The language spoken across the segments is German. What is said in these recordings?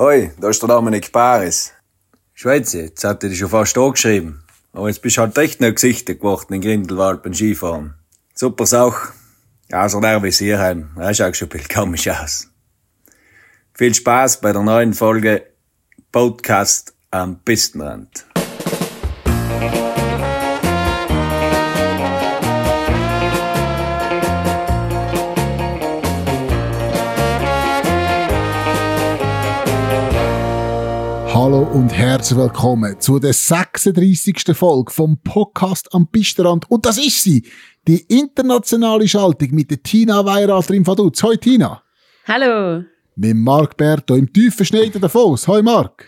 Hoi, da ist der Dominik Paris. Schweizer, jetzt hat er dich schon fast angeschrieben. Aber jetzt bist du halt echt noch Gesichter geworden in Grindelwald beim Skifahren. Super Sache. Außer der wie Sierheim. Er schaut schon viel komisch aus. Viel Spaß bei der neuen Folge Podcast am Pistenrand. Hallo und herzlich willkommen zu der 36. Folge vom Podcast am Pisterrand. Und das ist sie, die internationale Schaltung mit der Tina Weirater im Vaduz. Hoi Tina. Hallo. Mit Marc Berto im tiefen Schnee der Davos. Hoi Marc.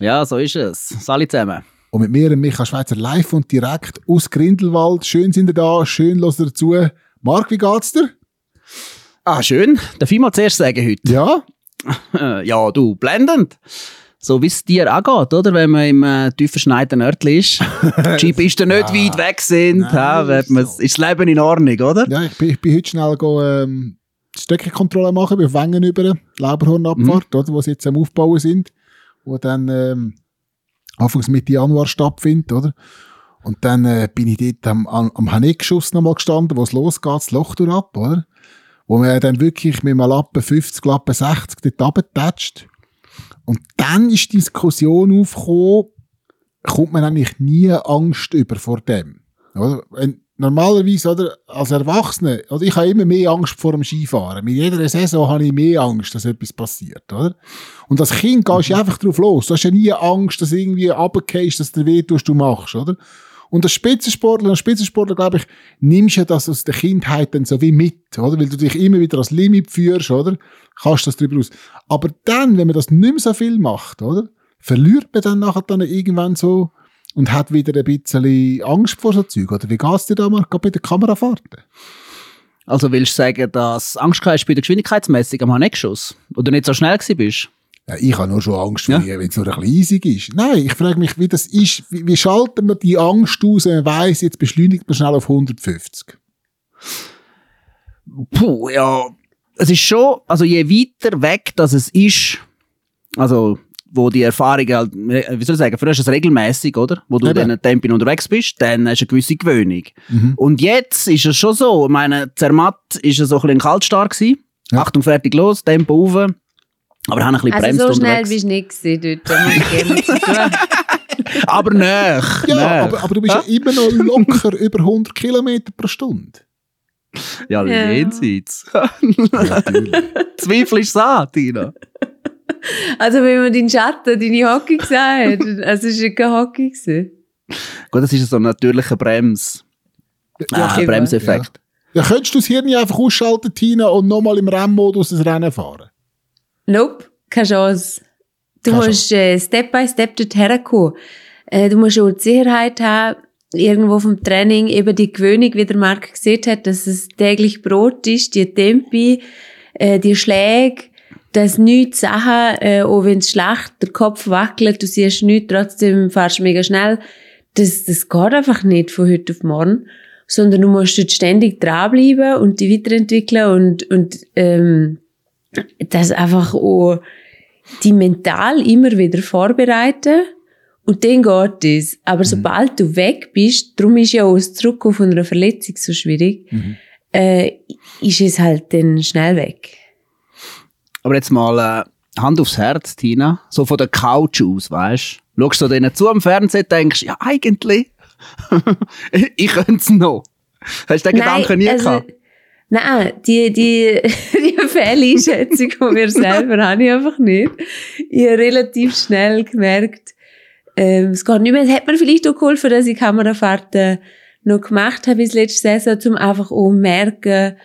Ja, so ist es. Salut zusammen. Und mit mir, Michael Schweizer, live und direkt aus Grindelwald. Schön sind ihr da, schön los dazu. Marc, wie geht's dir? Ah, schön. Darf ich mal zuerst sagen heute? Ja? ja, du, blendend. So wie es dir auch geht, oder? Wenn man im äh, tiefen schneiden Örtli ist. Die Skipisten nicht weit weg sind, Nein, ha, ist man, so. ist das Leben in Ordnung, oder? Ja, ich bin, ich bin heute schnell go, ähm, die Streckenkontrolle machen, bei Wengen über Lauberhornabfahrt, oder, wo sie jetzt am Aufbauen sind, wo dann ähm, Anfangs Mitte Januar stattfindet, oder? Und dann äh, bin ich dort am, am, am Haneckschuss nochmal gestanden, wo es losgeht, das Loch durch ab, oder? Wo man dann wirklich mit einem Lappen 50, Lappen 60 dort runtertatscht. Und dann ist die Diskussion aufgekommen, kommt man eigentlich nie Angst über vor dem. Oder? Wenn, normalerweise, oder, als Erwachsener, oder, ich habe immer mehr Angst vor dem Skifahren. Mit jeder Saison habe ich mehr Angst, dass etwas passiert, oder? Und als Kind gehst du einfach drauf los. Du hast ja nie Angst, dass irgendwie runtergehst, dass du weh tust, du machst, oder? Und als Spitzensportler, als Spitzensportler, glaube ich, nimmst du das aus der Kindheit dann so wie mit, oder? Weil du dich immer wieder als Limit führst, oder? Kannst das drüber aus. Aber dann, wenn man das nicht mehr so viel macht, oder? Verliert man dann nachher dann irgendwann so und hat wieder ein bisschen Angst vor so Zeug, oder? Wie geht's dir da mal bei der Kamerafahrten? Also willst du sagen, dass du Angst hast bei der Geschwindigkeitsmessung am Haneckschuss? Oder nicht so schnell gewesen bist? Ja, ich habe nur schon Angst, Ja. wenn es nur ein bisschen eisig ist. Nein, ich frage mich, wie das ist. Wie, wie schaltet man die Angst aus, wenn man weiss, jetzt beschleunigt man schnell auf 150? Puh, ja. Es ist schon, also je weiter weg das es ist, also wo die Erfahrung halt, wie soll ich sagen, früher ist es regelmäßig, oder? Wo du Eben. in den Tempen unterwegs bist, dann hast du eine gewisse Gewöhnung. Und jetzt ist es schon so, ich meine, Zermatt ist es so ein bisschen kaltstark gewesen. Ja. Achtung, fertig, los, Tempo rauf. Aber haben ein bisschen Also bremst so schnell unterwegs. bist du nicht gewesen dort. Aber nech, Ja, nech. aber, aber du bist ja immer noch locker über 100 Kilometer pro Stunde. Ja, Ja. jenseits. Ja, natürlich. Zweifel ist an, Tina. Also wenn man deinen Schatten, deine Hockey gesehen hat, also es war kein Hockey. Gewesen. Gut, das ist so ein natürlicher Brems. ah, eben. Bremseffekt. Ja, könntest du das Hirn einfach ausschalten, Tina, und nochmal im Rennmodus das Rennen fahren? Nope, keine Chance. Du Keine musst äh, Step by Step dorthin kommen. Äh, du musst auch die Sicherheit haben, irgendwo vom Training eben die Gewöhnung, wie der Marc gesehen hat, dass es täglich Brot ist, die Tempi, äh, die Schläge, dass nichts Sachen, äh, auch wenn es schlecht, der Kopf wackelt, du siehst nichts, trotzdem fahrst du mega schnell. Das, das geht einfach nicht von heute auf morgen, sondern du musst dort ständig dranbleiben und die weiterentwickeln und, und ähm, das einfach auch die mental immer wieder vorbereiten und dann geht es. Aber sobald du weg bist, darum ist ja auch das Zurückkommen von einer Verletzung so schwierig, äh, ist es halt dann schnell weg. Aber jetzt mal äh, Hand aufs Herz, Tina. So von der Couch aus, weißt du? Schaust du denen zu am Fernsehen denkst, ja, eigentlich, ich könnte es noch. Hast du den Gedanken nie also, gehabt? Nein, die, die, die Fehleinschätzung von mir selber habe ich einfach nicht. Ich habe relativ schnell gemerkt, ähm, es geht nicht mehr. Es hat mir vielleicht auch geholfen, dass ich Kamerafahrten noch gemacht habe bis letzte Saison, um einfach auch merken,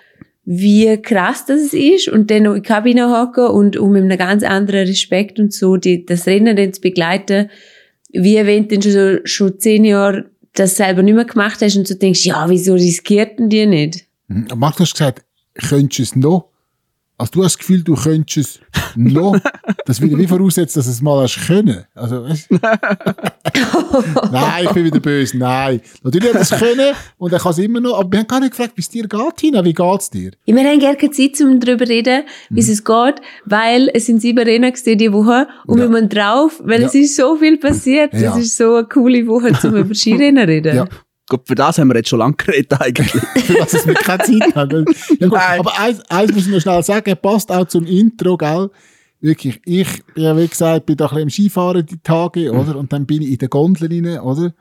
wie krass das ist und dann noch in die Kabine hocken und um mit einem ganz anderen Respekt und so die, das Rennen dann zu begleiten, wie du dann schon, schon zehn Jahre das selber nicht mehr gemacht hast und du denkst, ja, wieso riskierten die nicht? Mhm. Marc, du hast gesagt, könntest du es noch? Also du hast das Gefühl, du könntest es noch. Das würde wie voraussetzen, dass du es mal hast können. Also, weißt? Nein, ich bin wieder böse. Nein. Natürlich hat es können und er kann es immer noch. Aber wir haben gar nicht gefragt, wie es dir geht, Tina. Wie geht's dir? Ja, wir haben gerne keine Zeit, um darüber zu reden, wie es geht, weil es sind sieben Rennen diese Woche und Ja. wir müssen drauf, weil Ja. es ist so viel passiert. Ja. Es ist so eine coole Woche, um über Skirennen zu reden. Ja. Gut, für das haben wir jetzt schon lange geredet eigentlich. Für was es mir keine Zeit hat. Ja, gut. Nein. Aber eins, eins muss ich noch schnell sagen, passt auch zum Intro, gell? Wirklich, ich, ja, wie gesagt, bin da ein bisschen im Skifahren die Tage, oder? Und dann bin ich in der Gondel rein, oder?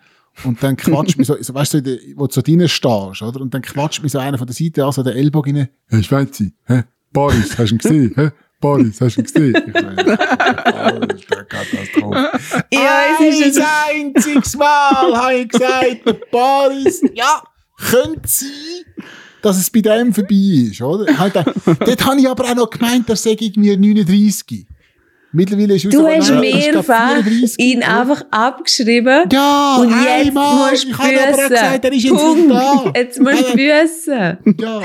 Und dann quatscht mich so, so weißt du, wo du so drinnen stehst, oder? Und dann quatscht mich so einer von der Seite an, so der Ellbogen rein. Hey, Schweizi, hä? Boris, hast du ihn gesehen? Hä? Boris, hast du ihn gesehen? Ich meine, Alter, Katastrophe. Ja, es ist Ein einziges Mal habe ich gesagt, der Boris, ja, könnte sein, dass es bei dem vorbei ist, oder? Dort habe ich aber auch noch gemeint, er sei irgendwie 39. Mittlerweile ist Du hast mehrfach 34, ihn einfach abgeschrieben. Ja, und jetzt einmal. musst du Ich habe aber gesagt, er ist jetzt Punkt. nicht da. Jetzt musst du büssen. Ja.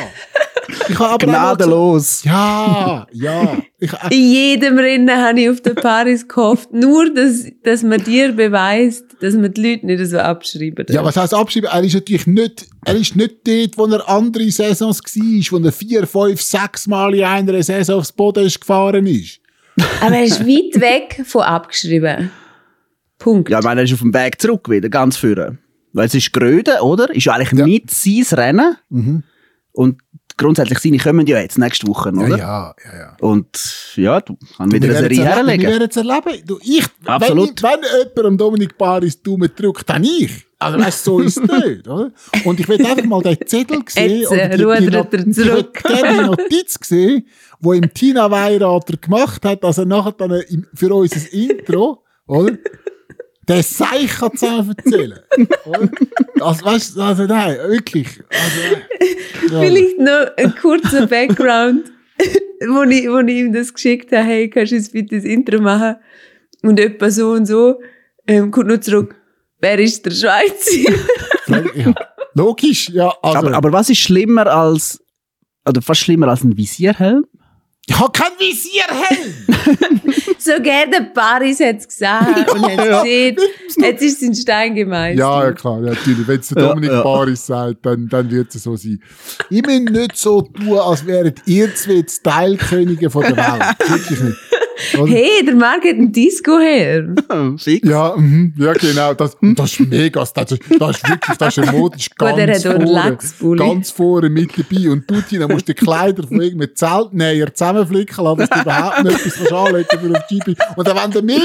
Ich habe aber Gnadenlos. ja, ja. Ich, äh, In jedem Rennen habe ich auf den Paris gehofft. Nur, dass, dass man dir beweist, dass man die Leute nicht so abschreiben. Ja, was heisst abschreiben? Er ist natürlich nicht, er ist nicht dort, wo er andere Saisons war, wo er vier, fünf, sechs Mal in einer Saison aufs Boden ist gefahren ist. Aber er ist weit weg von abgeschrieben. Punkt. Ja, ich meine, er ist auf dem Weg zurück wieder, ganz vorne. Weil es ist Gröden, oder? Ist ja eigentlich Ja. nicht sein Rennen. Und grundsätzlich seine kommen ja jetzt nächste Woche, oder? ja, ja, ja. Und ja, du kannst wieder eine Serie erleben. Wir herlegen. werden es erleben. Du, ich, Absolut. Wenn, wenn jemand am Dominik Paris Daumen drückt, dann ich. Also weißt, so ist es nicht, oder? Und ich will einfach mal den Zettel sehen. Jetzt, oder äh, die, die, Not- er zurück. Ich die Notiz sehen, wo ihm Tina Weirater gemacht hat, dass er nachher dann im- für unser Intro, oder? Der Seich kann zusammen erzählen. Oder? Also, weißt also nein, wirklich. Also, ja. Vielleicht noch ein kurzer Background, wo ich, wo ich ihm das geschickt habe, hey, kannst du jetzt bitte das Intro machen? Und etwa so und so, ähm, kommt noch zurück, wer ist der Schweizer? ja. Logisch, ja. Also, Aber, aber was ist schlimmer als, oder fast schlimmer als ein Visierhelm? ich habe kein Visierhelm! Sogar der Paris hat es gesagt und hat Ja. gesehen, jetzt ist es in Stein gemeißelt. Ja, ja, klar, ja, natürlich. Wenn es der Ja, Dominik ja. Paris sagt, dann, dann wird es so sein. Ich will nicht so tun, als wären ihr zwei Teilkönige von der Welt. Wirklich nicht. Oder? Hey, der Marc hat einen Disco her. Fix. Ja, mhm, ja, genau. Das, das ist mega. Das, das, ist, das ist wirklich, das ist modisch er ganz hat auch einen vorne, ganz vorne mit dabei. Und du, Tina, musst die Kleider von irgendeinem Zeltnäher zusammenflicken lassen, dass du überhaupt nicht etwas anlegen für auf die GP. Und dann wollen mir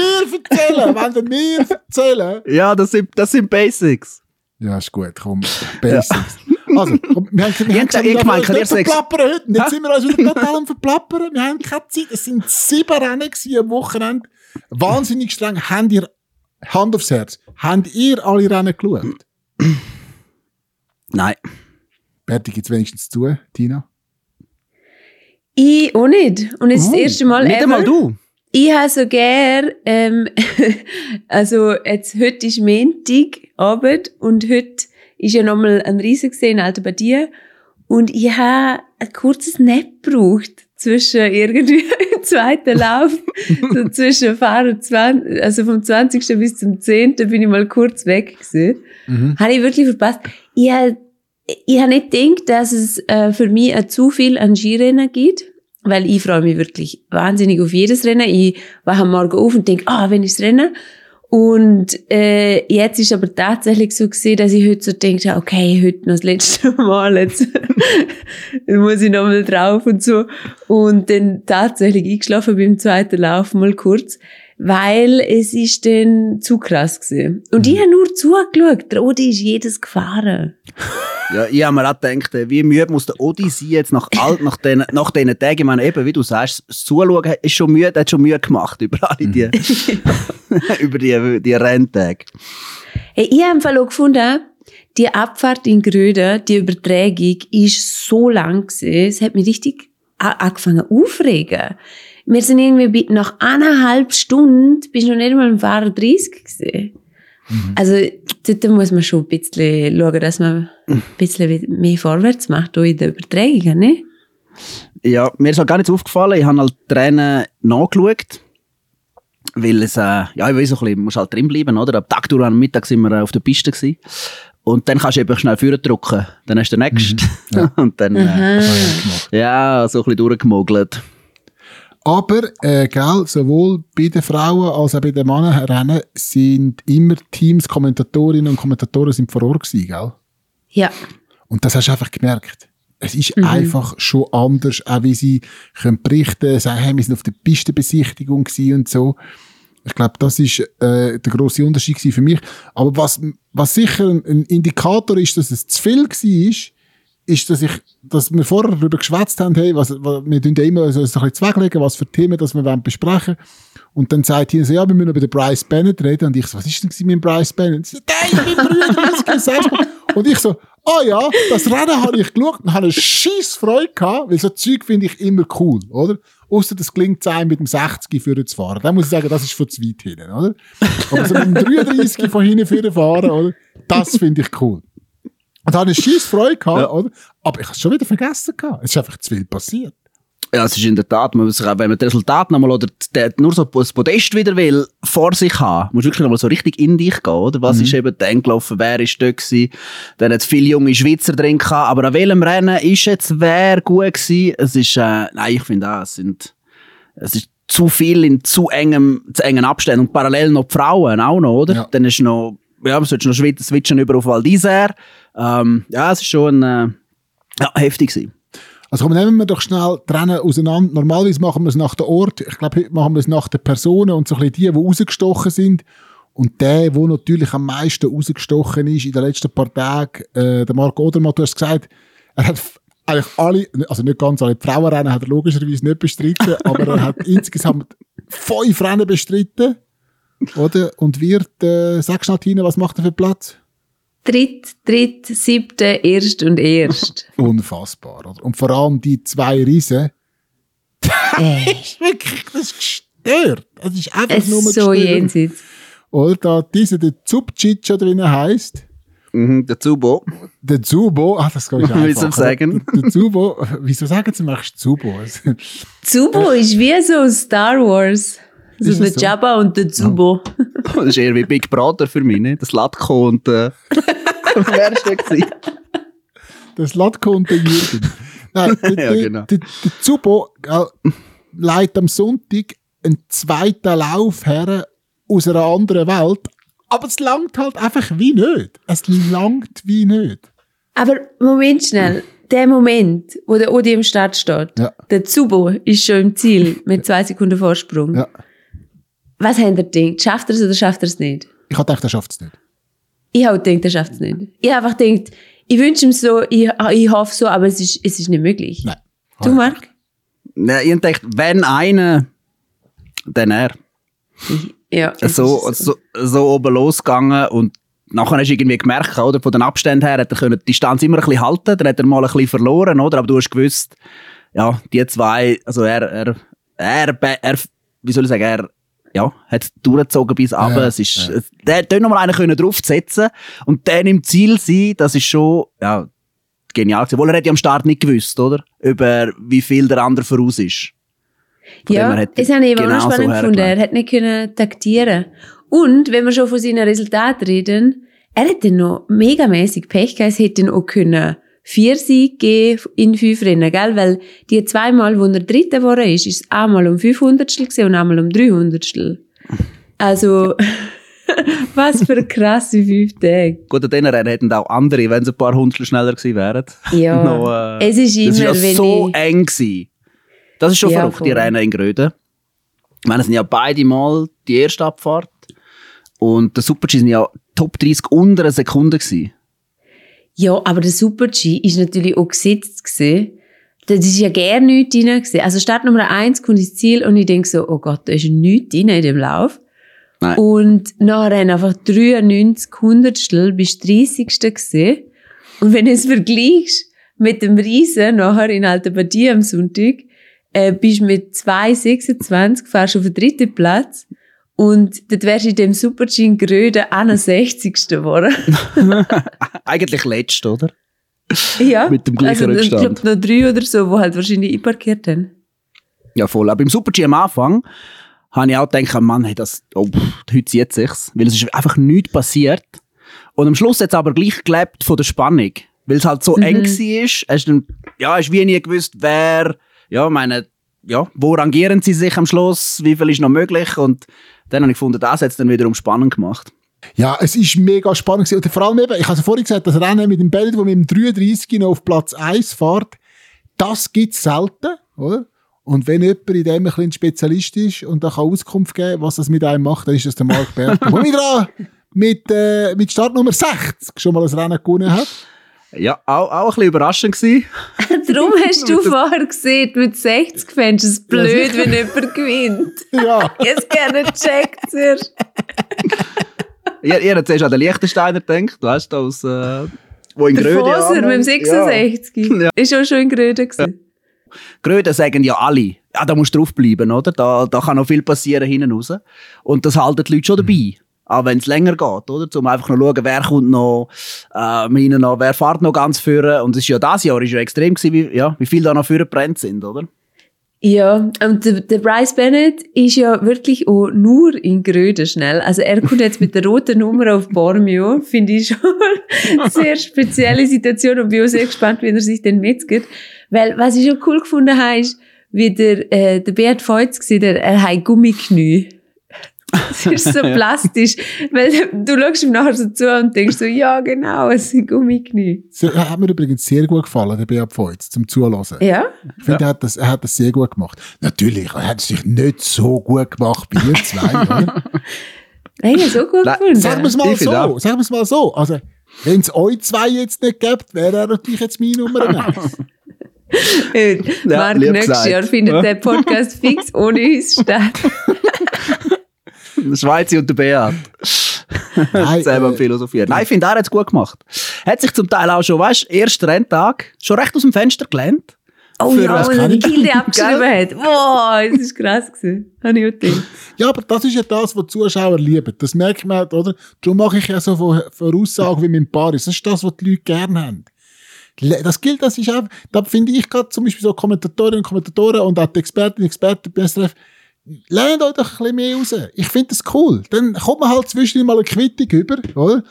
erzählen, wollen mir erzählen. Ja, das sind, das sind Basics. Ja, ist gut, komm. Basics. Also, komm, wir haben, wir haben gesagt, ich wir meine, nicht ich sagen- verplappern heute. Und Jetzt sind wir uns wieder total am verplappern. Wir haben keine Zeit. Es sind sieben Rennen am Wochenende. Wahnsinnig streng. Habt ihr, Hand aufs Herz, habt ihr alle Rennen geschaut? Nein. Berti gibt's wenigstens zu, Tina? Ich auch nicht. Und es ist das erste Mal Nicht ever. einmal du. Ich habe so gern, ähm, also jetzt, heute ist Montagabend und heute ist ja nochmal ein Riesen gesehen, Alter, bei dir. Und ich habe ein kurzes Nap gebraucht zwischen irgendwie im zweiten Lauf, so zwischen Fahrer 20, also vom 20. bis zum 10. bin ich mal kurz weg gewesen. Habe ich wirklich verpasst. Ich habe ich habe nicht gedacht, dass es äh, für mich äh, zu viel an Skirennen gibt, weil ich freue mich wirklich wahnsinnig auf jedes Rennen. Ich wache am Morgen auf und denke, ah, wenn ist das Rennen? Und äh, jetzt ist aber tatsächlich so gesehen, dass ich heute so denke, okay, heute noch das letzte Mal, jetzt muss ich noch mal drauf und so. Und dann tatsächlich eingeschlafen beim zweiten Lauf mal kurz, weil es ist dann zu krass gewesen. Und ich habe nur zugeschaut, der Odi ist jedes gefahren. Ja, ich habe mir auch gedacht, äh, wie müde muss der Odi sein jetzt nach all, nach diesen nach diesen Tagen. Ich meine, eben, wie du sagst, das Zuschauen ist schon müde, hat schon Mühe gemacht über alle die, über die, die Renntage. Hey, ich habe im Fall auch gefunden, die Abfahrt in Gröden, die Übertragung, ist so lang gewesen. Es hat mich richtig angefangen aufregen. Wir sind irgendwie bi- nach eineinhalb Stunden, bist noch nicht mal im Fahrer 30 gewesen. Also, dort muss man schon ein bisschen schauen, dass man ein bisschen mehr vorwärts macht, auch in der Übertragung, ne? Ja, mir ist halt gar nicht aufgefallen. Ich habe halt die Rennen nachgeschaut. Weil es, äh, ja, ich weiß so ein bisschen, muss halt drin bleiben, oder? Ab Tag durch am Mittag sind wir auf der Piste gewesen. Und dann kannst du eben schnell führen drücken. Dann hast du den nächsten. Und dann, äh, ja, so ein bisschen durchgemogelt. Aber, äh, gell, sowohl bei den Frauen als auch bei den Mannenrennen sind immer Teams, Kommentatorinnen und Kommentatoren sind vor Ort gewesen, gell? Ja. Und das hast du einfach gemerkt. Es ist einfach schon anders, auch wie sie können berichten, sagen, hey, wir sind auf der Pistenbesichtigung und so. Ich glaube, das ist äh, der große Unterschied für mich. Aber was, was sicher ein, ein Indikator ist, dass es zu viel war, ist, dass ich, dass wir vorher darüber geschwätzt haben, hey, was, was wir tun ja immer so ein bisschen zweglegen, was für Themen, das wir wollen besprechen. Und dann sagt hier so, ja, wir müssen über den Bryce Bennett reden. Und ich so, was ist denn mit dem Bryce Bennett? Sie nein, ich bin 33, sagst du. Und ich so, ah ja, das Rennen habe ich geschaut und habe eine scheiß Freude gehabt, weil so Zeug finde ich immer cool, oder? Ausser das klingt sein mit dem 60 führen zu fahren. Dann muss ich sagen, das ist von zu weit hinten, oder? Aber so mit dem 33 von hinten führen fahren, oder? Das finde ich cool. Und habe eine scheiß Freude gehabt, Ja. oder? Aber ich habe es schon wieder vergessen gehabt. Es ist einfach zu viel passiert. Ja, es ist in der Tat, man muss sich auch, wenn man das Resultat nochmal oder der, nur so das Podest wieder will, vor sich haben, muss wirklich nochmal so richtig in dich gehen, oder? Was ist eben dann gelaufen, wer ist dort gewesen? Dann hat viele junge Schweizer drin gehabt, aber an welchem Rennen ist jetzt wer gut gewesen? Es ist, äh, nein, ich finde auch, es sind, es ist zu viel in zu engem, zu engen Abständen und parallel noch die Frauen auch noch, oder? Ja. Dann ist noch, ja, man sollte noch switchen über auf Val. Ähm, ja, es ist schon, äh, ja, heftig gewesen. Also komm, nehmen wir doch schnell trennen auseinander. Normalerweise machen wir es nach der Ort. Ich glaube, heute machen wir es nach den Personen und so ein bisschen die, die rausgestochen sind. Und der, der natürlich am meisten rausgestochen ist in den letzten paar Tagen, äh, der Marco Odermatt, du hast gesagt, er hat eigentlich alle, also nicht ganz alle, die Frauenrennen hat er logischerweise nicht bestritten, aber er hat insgesamt fünf Rennen bestritten, oder? Und wird, äh, sag schnell, Tina, was macht er für Platz? Dritt, dritt, siebte, erst und erst. Unfassbar, oder? Und vor allem die zwei Riesen, äh, ist wirklich, das ist gestört. Das ist einfach es nur ist so gestört. jenseits. Oder da dieser, der Zubcic oder wie er heisst, Mhm, der Zubo. der Zubo, ah, das kann ich einfach. ich sagen? Der, der Zubo, wieso sagen sie manchmal Zubo? Zubo ist wie so Star Wars. Also Ist der es so? Jabba und der Zubo. Das ist eher wie Big Brother für mich, ne? Das Latko und, äh, wer ist der gewesen? Das Latko und der Jürgen. Nein, der, Ja, der, genau. der, der Zubo äh, leitet am Sonntag einen zweiten Lauf her aus einer anderen Welt. Aber es langt halt einfach wie nicht. Es langt wie nicht. Aber Moment schnell. Der Moment, wo der Odi im Start steht, Ja. der Zubo ist schon im Ziel mit zwei Sekunden Vorsprung. Ja. Was habt ihr gedacht? Schafft er es oder schafft er es nicht? Ich habe gedacht, er schafft es nicht. Ich habe gedacht, er schafft es nicht. Ich habe einfach gedacht, ich wünsche ihm so, ich, ich hoffe so, aber es ist, es ist nicht möglich. Nein. Du, Marc? Ja, ich dachte, wenn einer, dann er. Ja. es So, ist so, so oben losgegangen und nachher hast du irgendwie gemerkt, oder, von den Abständen her, hat er können die Distanz immer ein bisschen halten, dann hat er mal ein bisschen verloren, oder, aber du hast gewusst, ja, die zwei, also er, er, er, er, wie soll ich sagen, er, ja, hat durchgezogen bis runter. Ja, es ist, der, der nochmal einen können draufsetzen und dann im Ziel sein, das ist schon, ja, genial gewesen. Obwohl er ja am Start nicht gewusst, oder? Über wie viel der andere voraus ist. Von Ja, das habe ich auch genau noch so spannend gefunden. Er hat nicht können taktieren. Und, wenn wir schon von seinen Resultaten reden, er hätte noch megamäßig Pech gehabt. Es hätte ihn auch können vier Siege geben in fünf Rennen, gell? Weil die zweimal, wo er Dritter geworden ist, ist es einmal um 500 gewesen und einmal um 300 Also, was für krasse fünf Tage. Gut, an diesen Rennen hätten auch andere, wenn sie ein paar Hundertstel schneller gewesen wären. Ja, noch, äh, es ist immer, das ist ja wenn so ich... eng gewesen. Das ist schon Ja, verrückt, die. Rennen in Gröden. Ich meine, es sind ja beide mal die erste Abfahrt. Und der Super-G sind ja Top 30 unter einer Sekunde gewesen. Ja, aber der Super-G ist natürlich auch gesetzt gewesen. Das ist ja gerne nichts drin gewesen. Also Start Nummer eins kommt ins Ziel und ich denke so, oh Gott, da ist nichts drin in dem Lauf. Nein. Und nachher einfach 93 Hundertstel bis 30. gewesen. Und wenn du es vergleichst mit dem Riesen nachher in Alta Badia am Sonntag, äh, bist du mit 2,26 fährst du auf den dritten Platz. Und dort wärst du in dem Super-G in Gröden 61. geworden. Eigentlich letzt, oder? Ja, Mit dem gleichen also, Rückstand. Ich glaube noch drei oder so, die halt wahrscheinlich einparkiert haben. Ja, voll. Aber im Super-G am Anfang habe ich auch gedacht, Mann, hey, das, oh, pff, heute sieht sich's. Weil es ist einfach nichts passiert. Und am Schluss hat es aber gleich gelebt von der Spannung. Weil es halt so eng war. Hast du, ja, hast wie nie gewusst, wer, ja, meine, ja, wo rangieren sie sich am Schluss, wie viel ist noch möglich. Und dann habe ich gefunden, das hat es dann wiederum spannend gemacht. Ja, es ist mega spannend gewesen. Und vor allem eben, ich habe es vorhin gesagt, das Rennen mit dem Bellet, wo mit dem 33 noch auf Platz 1 fährt, das gibt's selten, oder? Und wenn jemand in dem ein bisschen Spezialist ist und da kann Auskunft geben, was das mit einem macht, dann ist das der Marc Berger. Wo wieder mit, äh, mit Startnummer 60 schon mal ein Rennen gewonnen hat. Ja, auch, auch ein bisschen überraschend gewesen. Darum hast du vorher gesehen, mit 60 fändest du es blöd, wenn jemand gewinnt. Ja. Jetzt gerne checkt zuerst. ihr, ihr habt zuerst an den Liechtensteiner gedacht, weißt du, aus, äh, wo in Der Gröde Foser mit dem anhängt. 66. Ja. Ist auch schon in Gröden gewesen. Gröden sagen ja alle, ja, da musst du draufbleiben, oder? Da, da kann noch viel passieren hinten raus. Und das halten die Leute schon dabei. Auch wenn es länger geht, oder? Um einfach noch schauen, wer kommt noch, äh, noch, wer fährt noch ganz führen. Und es ist ja dieses Jahr ist ja extrem gewesen, wie, ja, wie viele da noch führen brennt sind, oder? Ja, und der, der Bryce Bennett ist ja wirklich auch nur in Gröden schnell. Also er kommt jetzt mit der roten Nummer auf Bormio, finde ich schon eine sehr spezielle Situation und bin auch sehr gespannt, wie er sich denn mitzgeht. Weil, was ich schon cool gefunden habe, ist, wie der, äh, der Beat Feutz gesehen hat, er hat Gummiknie. Das ist so plastisch, weil du schaust ihm nachher so zu und denkst so, ja genau, es sind Gummiknie. Das hat mir übrigens sehr gut gefallen, der Beat Feutz, zum Zuhören. Ja? Ich finde, er, hat das, er hat das sehr gut gemacht. Natürlich, er hat es sich nicht so gut gemacht wie ihr zwei. oder? Hey, so gut Nein, gefunden. Sagen wir es mal so. auch. Sagen wir es mal so. Also, wenn es euch zwei jetzt nicht gibt, wäre er natürlich jetzt meine Nummer eins. Ja, Marc, nächstes gesagt. Jahr findet der Podcast fix ohne uns statt. Der Schweizer und der Beat. Nein, Selber äh, philosophiert. Nein, ich finde, er hat es gut gemacht. Hat sich zum Teil auch schon, weißt du, erster Renntag, schon recht aus dem Fenster gelehnt. Oh Für ja, als er die? Gilde abgeschrieben hat. Boah, das ist krass gewesen. Habe ich auch gedacht. Ja, aber das ist ja das, was die Zuschauer lieben. Das merkt man, oder? Darum mache ich ja so Vor- Voraussagen wie mit dem Paris. Das ist das, was die Leute gerne haben. Das gilt, das ist auch, da finde ich gerade zum Beispiel so Kommentatorinnen und Kommentatoren und auch die Expertinnen und Experten bei SRF, lernt euch doch ein bisschen mehr raus. Ich finde das cool. Dann kommt man halt zwischendurch mal eine Quittung über, oder?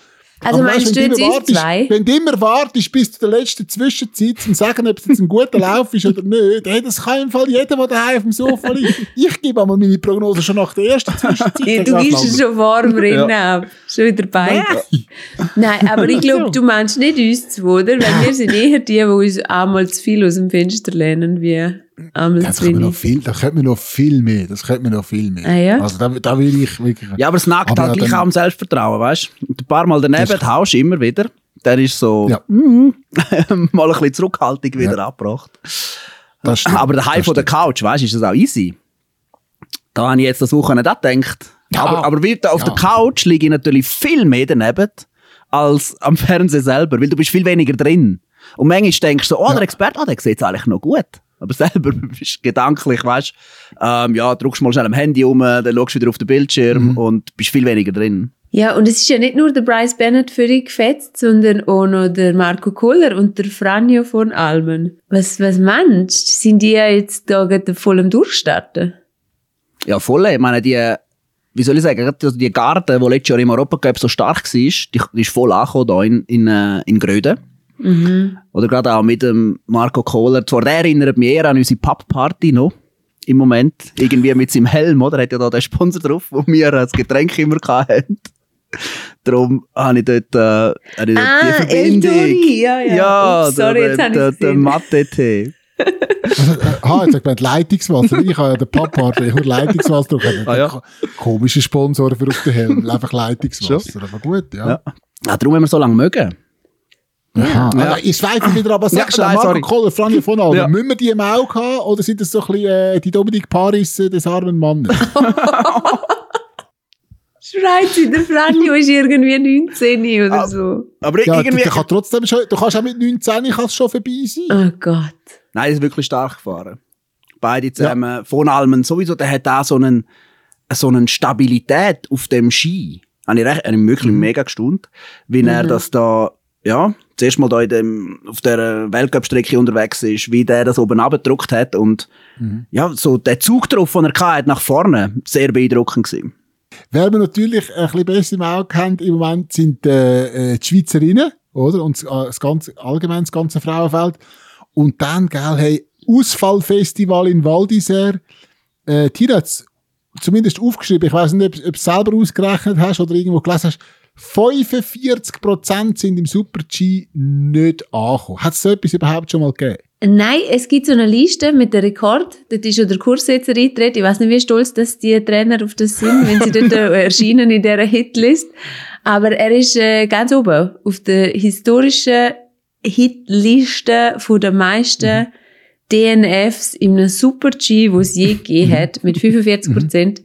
Also Aber meinst wenn du jetzt immer uns wartest- zwei? Wenn du immer wartest bis zu der letzten Zwischenzeit, um zu sagen, ob es jetzt ein guter Lauf ist oder nicht, hey, das kann im Fall jeder, der daheim auf dem Sofa liegt. Ich gebe einmal meine Prognose schon nach der ersten Zwischenzeit. Ja, du gibst es schon warm rein ab. Schon wieder beide. Nein, aber ich glaube, du meinst nicht uns zwei, oder? Weil wir sind eher die, die uns einmal zu viel aus dem Fenster lehnen, wie einmal Das noch wenig. viel, da könnte man noch viel mehr. Das könnte man noch viel mehr. Ah, ja? Also da, da will ich wirklich. Ja, aber es nagt Aber halt ja, gleich dann- auch am Selbstvertrauen, weißt du? Und Ein paar Mal daneben Das- haust du immer wieder. Der ist so Ja. mm, mal ein bisschen Zurückhaltung wieder abgebracht. Das stimmt, Aber daheim das von der Couch, weißt du, ist das auch easy. Da habe ich jetzt das Wochenende auch gedacht. Ja. Aber, aber wie, auf Ja. der Couch liege ich natürlich viel mehr daneben als am Fernseher selber, weil du bist viel weniger drin. Und manchmal denkst du so, oh, der Experte, ah, der sieht es eigentlich noch gut. Aber selber bist du gedanklich, weißt ähm, ja, drückst mal schnell am Handy um, dann schaust du wieder auf den Bildschirm Mhm. und bist viel weniger drin. Ja, und es ist ja nicht nur der Bryce Bennett für dich gefetzt, sondern auch noch der Marco Kohler und der Franjo von Almen. Was, was meinst du? Sind die ja jetzt da gerade voll am Durchstarten? Ja, voll. Ich meine, die, wie soll ich sagen, gerade die Garde, die letztes Jahr im Europacup so stark war, die, die ist voll angekommen da in, in, äh, in Gröden. Oder gerade auch mit dem Marco Kohler. Zwar der erinnert mich eher an unsere Pub-Party noch. Im Moment. Irgendwie mit seinem Helm, oder? Er hat ja da den Sponsor drauf, wo wir das Getränk immer hatten. Darum habe ich dort, äh, habe ich dort Ah, die Verbindung. Eldori, ja, ja. Ja, Ups, sorry, der, jetzt habe ich der. Mathe-Tee. Also, äh, ah, jetzt sagt man Leitungswasser. Ich habe ja den Papa, der nur Leitungswasser drauf. Ah, ja. Komische Sponsoren für auf den Helm. Einfach Leitungswasser. Aber gut, ja. Ja. Ja, darum haben wir so lange mögen. Aha. Also, ich schweife wieder, aber sag Ja, nein, Marco sorry. Kohler, Franjo von Almen, Ja. müssen wir die im Auge haben oder sind das so ein bisschen äh, die Dominik Paris äh, des armen Mannes? Schreit sie, der Franjo ist irgendwie 19 oder so. Aber Ja, irgendwie... der kann trotzdem schon, du kannst auch mit 19 kannst schon vorbei sein. Oh Gott. Nein, er ist wirklich stark gefahren. Beide zusammen. Von Almen sowieso, der hat auch so einen, so einen Stabilität auf dem Ski. Habe ich, recht, habe ich wirklich mega gestaunt, wie er das da, ja, zuerst mal da in dem, auf der Weltcup-Strecke unterwegs ist, wie der das oben abgedruckt hat und ja, so der Zug drauf, den er hatte, nach vorne, sehr beeindruckend gewesen. Wer wir natürlich ein bisschen besser im Auge haben im Moment sind äh, äh, die Schweizerinnen, oder? Und das, äh, das ganze, allgemein das ganze Frauenfeld. Und dann, gell, hey, Ausfallfestival in Val d'Isère. Äh, Tina hat's zumindest aufgeschrieben. Ich weiß nicht, ob, ob du es selber ausgerechnet hast oder irgendwo gelesen hast. 45% sind im Super-G nicht angekommen. Hat es so etwas überhaupt schon mal gegeben? Nein, es gibt so eine Liste mit dem Rekord. Dort ist schon der Kurssetzer eingetreten. Ich weiß nicht, wie stolz dass die Trainer auf das sind, wenn sie dort erscheinen in dieser Hitlist. Aber er ist äh, ganz oben auf der historischen Hitliste von der meisten DNFs in einem Super-G, wo es je gegeben hat, mit 45 Prozent.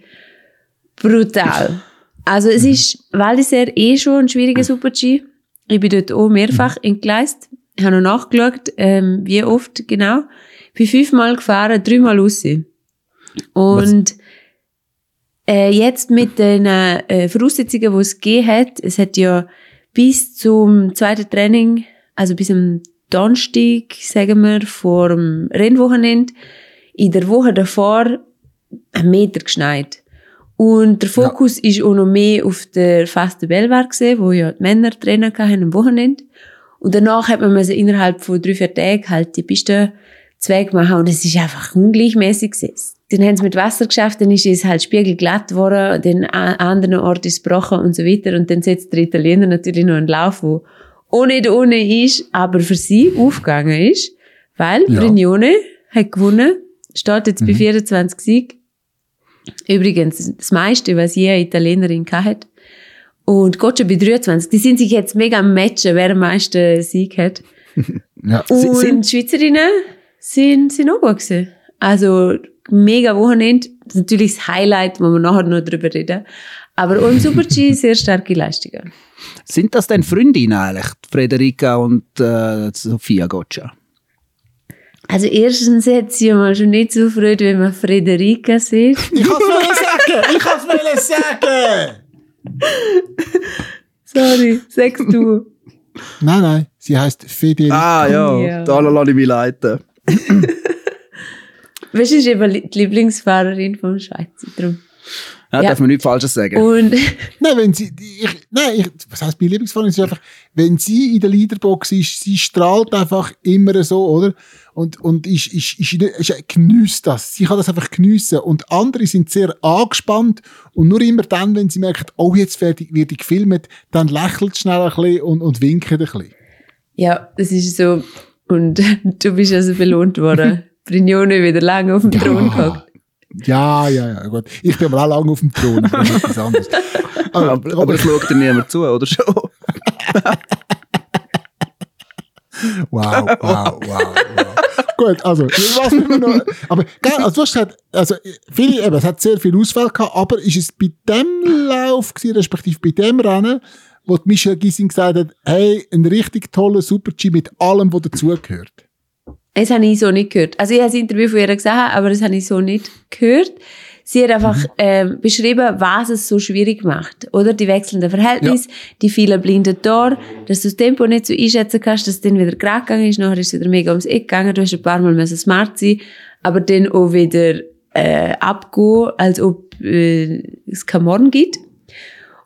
Brutal. Also es ist, weil es eh schon ein schwieriger Super-G. Ich bin dort auch mehrfach entgleist. Ich habe noch nachgeschaut, ähm, wie oft genau. Ich bin fünfmal gefahren, dreimal raus. Und äh, jetzt mit den äh, Voraussetzungen, die es gegeben hat, es hat ja bis zum zweiten Training, also bis am Donnerstag, sagen wir, vor dem Rennwochenende, in der Woche davor, einen Meter geschneit. Und der Fokus ist auch noch mehr auf der Faste Belvar gesehen, wo ja die Männer Trainer hatten am Wochenende. Und danach hat man müssen innerhalb von drei, vier Tagen halt die Piste Zweig machen und es ist einfach ungleichmäßig gewesen. Dann haben sie mit Wasser geschafft, dann ist es halt spiegelglatt geworden, dann an anderen Ort ist es gebrochen und so weiter. Und dann setzt der Italiener natürlich noch einen Lauf, wo ohne ohne ist, aber für sie aufgegangen ist, weil Ja. Brignone hat gewonnen, steht jetzt bei 24 Sieg. Übrigens, das meiste, was je eine Italienerin hat. Und Gotcha bei 23. Die sind sich jetzt mega am Matchen, wer am meisten Sieg hat. Ja. Und sind- die Schweizerinnen sind, sind auch gut gewesen. Also, mega Wochenende. Das ist natürlich das Highlight, wo wir nachher noch drüber reden. Aber auch im Super-G sehr starke Leistungen. Sind das denn Freundinnen eigentlich, die Frederika und äh, Sophia Gotcha? Also, erstens hat sie ja mal schon nicht so Freude, wenn man Frederika sieht. Ich kann es sagen! Ich kann es sagen! Sorry, sagst du. Nein, nein, sie heißt Federica. Ah ja, Ja. da lasse ich mich leiten. Weißt du, ist eben die Lieblingsfahrerin vom Schweizer. Drum. Ja, Ja. darf man nichts Falsches sagen. Und, Nein, wenn sie, ich, nein, ich, was heisst meine Lieblingsfreundin? Sie ist einfach, wenn sie in der Leaderbox ist, sie strahlt einfach immer so, oder? Und, und ist, ist, ist, ist, ist genießt das. Sie kann das einfach geniessen. Und andere sind sehr angespannt und nur immer dann, wenn sie merken, oh, jetzt werde ich, werde ich gefilmt, dann lächelt sie schnell ein bisschen und, und winkt ein bisschen. ja, das ist so. Und du bist also belohnt worden. Brignone wieder lange auf dem Thron gehockt. Ja, ja, ja, gut. Ich bin aber auch lange auf dem Thron, aber das ist etwas anderes. Aber, aber, aber es schaut dir niemand zu, oder schon? Wow, wow, wow, wow. Gut, also, was noch, aber, gell, also, du hast gesagt, also, viele, eben, es hat sehr viel Auswahl gehabt, aber ist es bei dem Lauf gewesen, respektive bei dem Rennen, wo die Michelle Gissing gesagt hat, hey, ein richtig toller Super-G mit allem, was dazugehört? Das habe ich so nicht gehört. Also ich habe das Interview von ihr gesehen, aber das habe ich so nicht gehört. Sie hat einfach ähm, beschrieben, was es so schwierig macht. Oder die wechselnden Verhältnisse, die vielen blinden Tore, dass du das Tempo nicht so einschätzen kannst, dass es dann wieder gerade gegangen ist, nachher ist es wieder mega ums Eck gegangen, du hast ein paar Mal müssen smart sein, aber dann auch wieder äh, abgehen, als ob äh, es keinen Morgen gibt.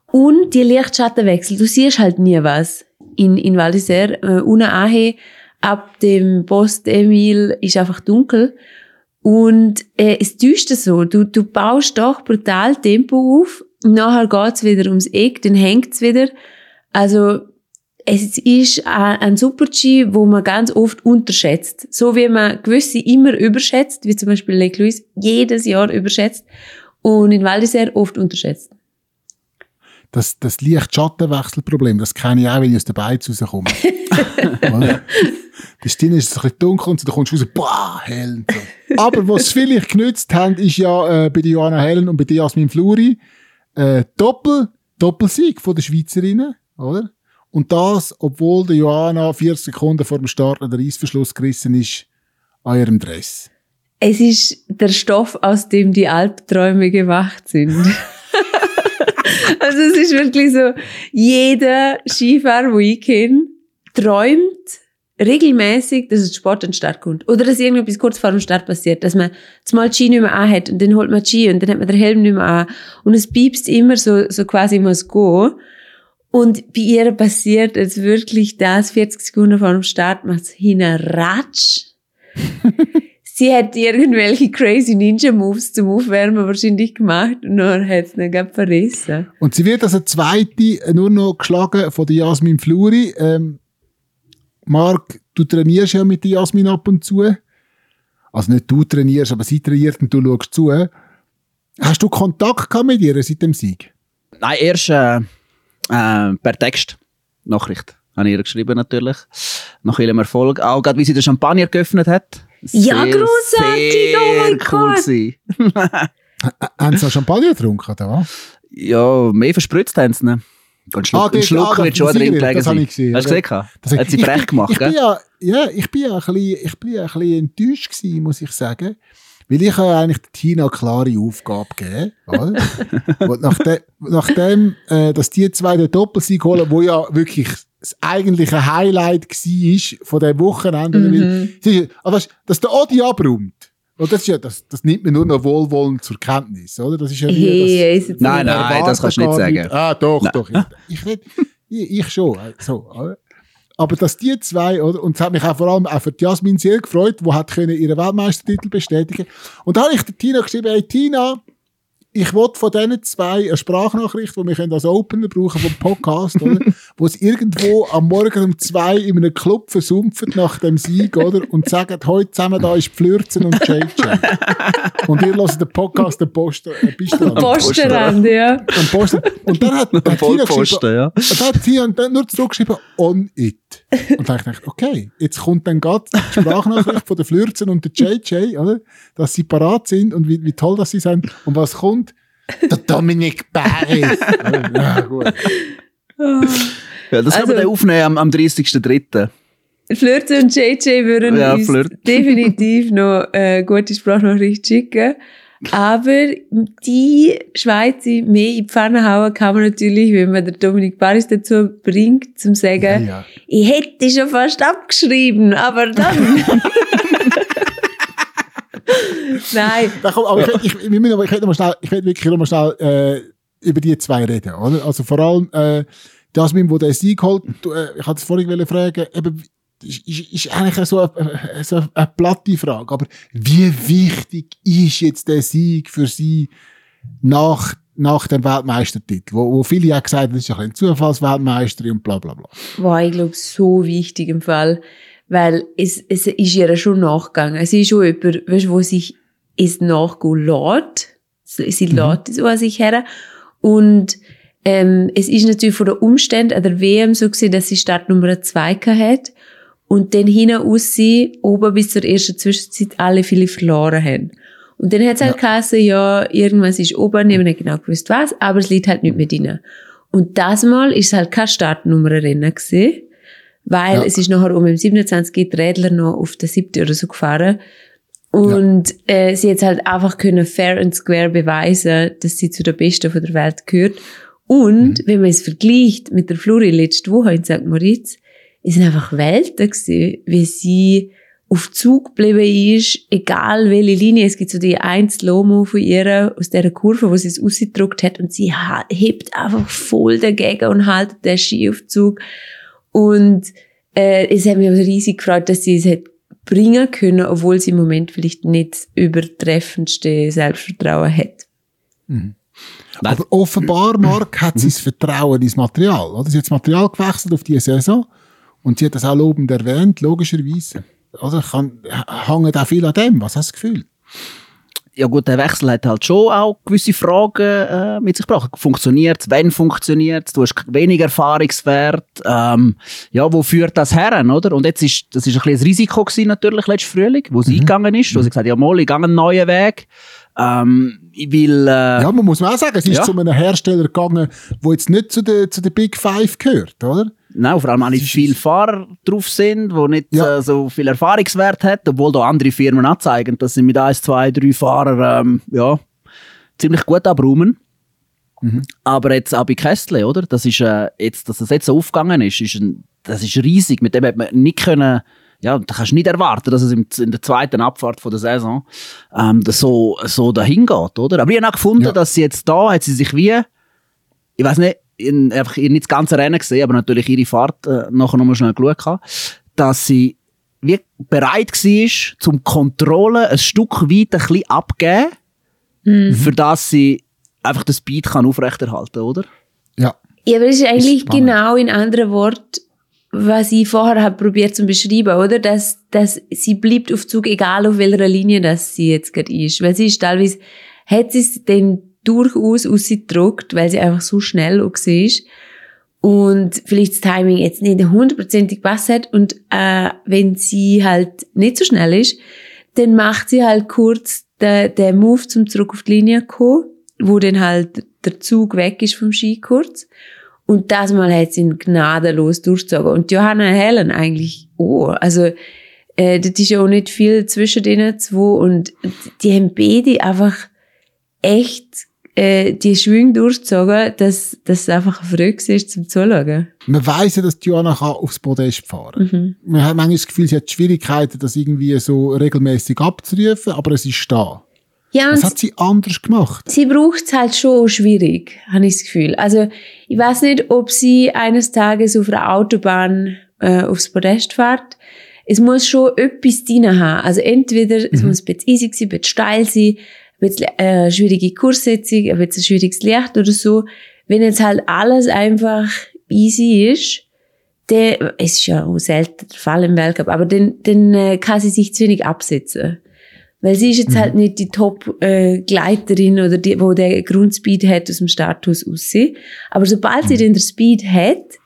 Und die Lichtschattenwechsel, du siehst halt nie was. In, in Val d'Isère, äh, ohne Ahe, ab dem Post Emil ist einfach dunkel. Und äh, es täuscht so. Du, du baust doch brutal Tempo auf, nachher geht's wieder ums Eck, dann hängt's wieder. Also, es ist ein ein Super-G, wo man ganz oft unterschätzt. So wie man gewisse immer überschätzt, wie zum Beispiel Lake Louise, jedes Jahr überschätzt und in Val d'Isère oft unterschätzt. Das, das Licht-Schattenwechselproblem, das kenne ich auch, wenn ich aus der Beiz rauskomme. Das Ding ist ein bisschen dunkel und du kommst raus, boah, hell. So. Aber was vielleicht genützt haben, ist ja äh, bei der Johanna Helen und bei der Jasmin Fluri äh, Doppel, Doppelsieg von den Schweizerinnen, oder? Und das, obwohl der Johanna 40 Sekunden vor dem Start den Reissverschluss gerissen ist an ihrem Dress. Es ist der Stoff, aus dem die Albträume gemacht sind. also es ist wirklich so, jeder kenne, träumt regelmäßig, dass es Sport an den Start kommt. Oder dass irgendetwas kurz vor dem Start passiert, dass man zumal Ski nicht mehr anhat und dann holt man Ski und dann hat man den Helm nicht mehr an. Und es piepst immer so, so quasi muss gehen. Und bei ihr passiert jetzt wirklich das, 40 Sekunden vor dem Start macht es Ratsch. Sie hat irgendwelche crazy Ninja-Moves zum Aufwärmen wahrscheinlich gemacht und dann hat es gerade verrissen. Und sie wird als eine zweite nur noch geschlagen von der Jasmin Fluri. Ähm, Marc, du trainierst ja mit der Jasmin ab und zu. Also nicht du trainierst, aber sie trainiert und du schaust zu. Hast du Kontakt gehabt mit ihr seit dem Sieg? Nein, erst äh, äh, per Text. Nachricht. Habe ich ihr geschrieben natürlich. Nach vielem Erfolg. Auch gerade, wie sie den Champagner geöffnet hat. Ja, grossartig, oh mein cool Gott. Haben sie auch Champagner getrunken, oder was? Ja, mehr verspritzt haben sie nicht. Ein Schluck, Ah, ein Schluck ah, wird das schon drin gelegen das habe sein. ich gesehen, Hast du gesehen? Das- Hat sie ich frech bin- gemacht, ich bin gell? ja, ja, ich bin ja ein bisschen, ich bin ja ein bisschen enttäuscht gewesen, muss ich sagen. Weil ich habe eigentlich der Tina eine klare Aufgabe gegeben, oder? Und nachdem, nachdem äh, dass die zwei den Doppelsieg holen, wo ja wirklich das eigentliche Highlight war von diesem Wochenende. Mhm. Weil, aber weißt, dass der Odi abräumt, und das, ist ja, das, das nimmt man nur noch wohlwollend zur Kenntnis, oder? Das ist ja wie, das, Hey, ist Nein, nicht- nein, das kannst du nicht sagen. Ah, doch, Nein. doch. Ich, ich, ich, ich schon. äh, So, oder? Aber dass die zwei, oder? Und es hat mich auch vor allem auch für die Jasmin sehr gefreut, die hat können ihren Weltmeistertitel bestätigen. Und da habe ich der Tina geschrieben, hey Tina, ich will von diesen zwei eine Sprachnachricht, die wir als Opener brauchen vom Podcast, oder? wo es irgendwo am Morgen um zwei in einem Club versumpfen nach dem Sieg, oder? Und sagen, heute zusammen da ist Flürzen und JJ. und ihr hört den Podcast, den Poster, äh, Pistrand. Posterrand, ja. Am Posten. Und dann hat, hat Tina geschrieben, ja. und dann hat Tina dann nur zurückgeschrieben, on it. Und dann habe ich gedacht, okay, jetzt kommt dann gerade die Sprachnachricht von der Flürzen und der JJ, oder? Dass sie parat sind und wie, wie toll das sie sind. Und was kommt? Der Dominik Paris. ja, gut. Ja, das können wir Also- dann aufnehmen am, am 30.03. Flirte und JJ würden Ja, uns definitiv noch äh, gute Sprachnachricht schicken. Aber die Schweizer mehr in die Pfanne hauen kann man natürlich, wenn man den Dominik Paris dazu bringt, zum sagen, Ja, ja. ich hätte schon fast abgeschrieben, aber dann. Nein, Da kommt, aber ich, ich, aber ich will noch mal schnell, ich will wirklich noch mal schnell äh, über die zwei reden, oder? Also vor allem äh, Jasmin, wo der Sieg holt, äh, ich hatte es vorhin fragen, eben, ist, ist, ist eigentlich so eine, so eine platte Frage, aber wie wichtig ist jetzt der Sieg für sie nach, nach dem Weltmeistertitel? Wo, wo viele auch gesagt haben, das ist ein bisschen Zufallsweltmeisterin und bla bla bla. war ich glaube so wichtig im Fall, weil es, es ist ihr schon nachgegangen. Sie ist schon jemand, weißt, wo sich es nachgehen lässt. Sie sie lässt es an sich her. Und ähm, es ist natürlich von den Umständen an der WM so gewesen, dass sie Startnummer 2 hat und dann sie oben bis zur ersten Zwischenzeit alle viele verloren haben. Und dann hat es halt geheißen, ja, irgendwas ist oben, ich habe nicht genau gewusst was, aber es liegt halt nicht mehr drin. Und das Mal ist halt kein Startnummerrennen gewesen, weil Ja. es ist nachher um im 27 die Rädler noch auf der siebten oder so gefahren. Und äh, sie hat halt einfach können fair and square beweisen, dass sie zu der Besten von der Welt gehört. Und wenn man es vergleicht mit der Flori letzte Woche in St. Moritz, es sind einfach Welten gewesen, wie sie auf Zug geblieben ist, egal welche Linie. Es gibt so die ein Slow-Mo von ihr aus dieser Kurve, wo sie es ausgedruckt hat und sie hebt einfach voll dagegen und haltet den Ski auf Zug. Und äh, es hat mich also riesig gefreut, dass sie es hat bringen können, obwohl sie im Moment vielleicht nicht das übertreffendste Selbstvertrauen hat. Nein. Aber offenbar, Marc, hat sie das Vertrauen ins Material. Oder? Sie hat das Material gewechselt auf diese Saison und sie hat das auch lobend erwähnt, logischerweise. Oder kann, hängt auch viel an dem. Was hast du das Gefühl? ja gut, der Wechsel hat halt schon auch gewisse Fragen äh, mit sich gebracht. Funktioniert Wenn funktioniert Du hast weniger Erfahrungswert. Ähm, ja, wo führt das her, oder? Und jetzt ist, das ist ein bisschen ein Risiko gewesen, natürlich, letzten Frühling, wo sie eingegangen ist. Wo sie gesagt hat, ja mal, ich gehe einen neuen Weg. Ähm, ich will, äh, Ja, man muss auch sagen, es ist Ja. zu einem Hersteller gegangen, der jetzt nicht zu den, zu den Big Five gehört, oder? Nein, vor allem auch nicht viele Fahrer drauf sind, die nicht Ja. äh, so viel Erfahrungswert haben, obwohl da andere Firmen anzeigen, dass sie mit 1, 2, 3 Fahrern ähm, ja, ziemlich gut abräumen. Aber jetzt Abi Kessler, oder? Das ist, äh, jetzt, dass das jetzt so aufgegangen ist, ist ein, das ist riesig. Mit dem hat man nicht können, ja, da kannst du nicht erwarten, dass es im, in der zweiten Abfahrt von der Saison ähm, so, so dahin geht, oder? Aber ich habe auch gefunden, Ja. dass sie jetzt da, hat sie sich wie, ich weiß nicht, in, einfach ihr nicht das ganze Rennen gesehen, aber natürlich ihre Fahrt äh, nachher nochmal schnell geschaut, dass sie wie bereit war, zum Kontrollen ein Stück weit ein bisschen abgeben, für das sie einfach den Speed kann aufrechterhalten oder? Ja. Ja, aber das ist eigentlich spannend. genau in anderen Worten, was ich vorher habe probiert zu beschreiben, oder? Dass, dass sie bleibt auf Zug, egal auf welcher Linie das sie jetzt gerade ist. Weil sie ist teilweise, hat sie es dann durchaus ausgedruckt, weil sie einfach so schnell auch war. Und vielleicht das Timing jetzt nicht hundertprozentig passt hat. Und äh, wenn sie halt nicht so schnell ist, dann macht sie halt kurz den, den Move zum zurück auf die Linie kommen, wo dann halt der Zug weg ist vom Ski kurz. Und das Mal hat sie ihn gnadenlos durchgezogen. Und Johanna Helen eigentlich auch. Also, äh, das ist ja auch nicht viel zwischen denen zwei. Und die haben beide einfach echt äh, die Schwünge durchgezogen, dass dass es einfach ein Freude ist zum Zuschauen. Man weiss ja, dass Diana kann aufs Podest fahren Mhm. Man hat manchmal das Gefühl, sie hat Schwierigkeiten, das irgendwie so regelmäßig abzurufen, aber es ist da. Ja, Was hat sie anders gemacht? sie braucht es halt schon schwierig, habe ich das Gefühl. Also ich weiß nicht, ob sie eines Tages auf einer Autobahn äh, aufs Podest fährt. Es muss schon etwas drin haben. Also entweder es muss ein bisschen easy sein, ein bisschen steil sein, ein bisschen äh, schwierige Kurssetzung, ein bisschen schwieriges Licht oder so. Wenn jetzt halt alles einfach easy ist, dann, es ist ja auch selten der Fall im Weltcup, aber dann, dann äh, kann sie sich zu wenig absetzen. Weil sie ist jetzt halt nicht die Top-Gleiterin oder die, wo der Grundspeed hat aus dem Starthaus aussehen. Aber sobald sie dann den Speed hat,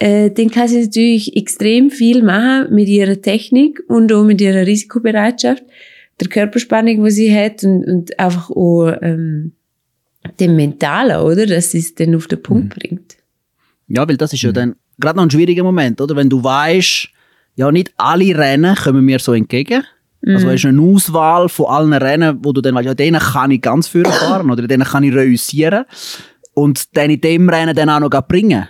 äh, dann kann sie natürlich extrem viel machen mit ihrer Technik und auch mit ihrer Risikobereitschaft, der Körperspannung, die sie hat und, und einfach auch ähm, dem Mentalen, oder? Dass sie es dann auf den Punkt bringt. Ja, weil das ist ja dann gerade noch ein schwieriger Moment, oder? Wenn du weißt, ja, nicht alle Rennen kommen mir so entgegen. Also, es ist eine Auswahl von allen Rennen, wo du dann weißt, ja, denen kann ich ganz führen fahren oder denen kann ich reüssieren und dann in dem Rennen dann auch noch bringen.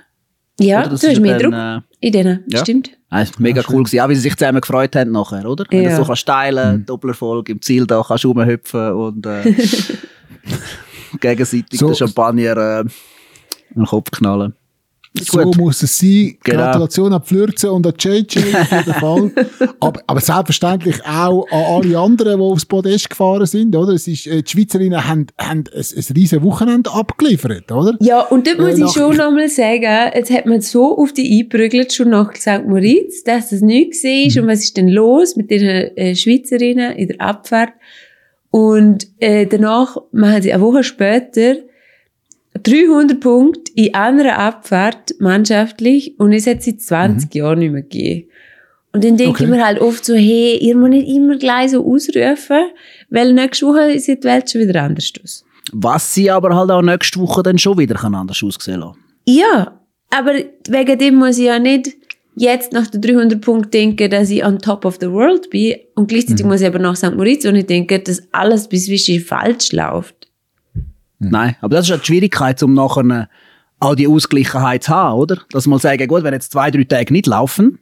Ja, Oder? Das du ist hast mehr dann, Druck äh, in denen. ja. Stimmt. Ah, ist mega cool gewesen, auch wie sie sich zusammen gefreut haben nachher, oder? Wenn Ja. du so kannst steilen, Doppelerfolg im Ziel da kannst du rumhüpfen und äh, gegenseitig So- den Champagner äh, in den Kopf knallen. So Gut. muss es sein. Genau. Gratulation an Flürze und an JJ auf jeden Fall. aber, aber selbstverständlich auch an alle anderen, die aufs Podest gefahren sind, oder? Es ist, äh, die Schweizerinnen haben, haben ein, ein riesen Wochenende abgeliefert, oder? Ja, und dort Äh, muss ich nach- schon nochmal sagen, jetzt hat man so auf die eingeprügelt, schon nach St. Moritz, dass das nicht gesehen ist und was ist denn los mit den äh, Schweizerinnen in der Abfahrt. Und äh, danach machen sie eine Woche später 300 Punkte in einer Abfahrt mannschaftlich und es hat seit 20 Jahren nicht mehr gegeben. Und dann denke Okay. ich mir halt oft so, hey, ihr müsst nicht immer gleich so ausrufen, weil nächste Woche sieht die Welt schon wieder anders aus. Was sie aber halt auch nächste Woche dann schon wieder kann anders aussehen lassen. Ja, aber wegen dem muss ich ja nicht jetzt nach den 300 Punkten denken, dass ich on top of the world bin. Und gleichzeitig muss ich aber nach St. Moritz auch nicht denken, dass alles bis wie falsch läuft. Nein, aber das ist ja die Schwierigkeit, um nachher äh, auch die Ausgleichheit zu haben, oder? Dass man sagen, gut, wenn jetzt zwei, drei Tage nicht laufen,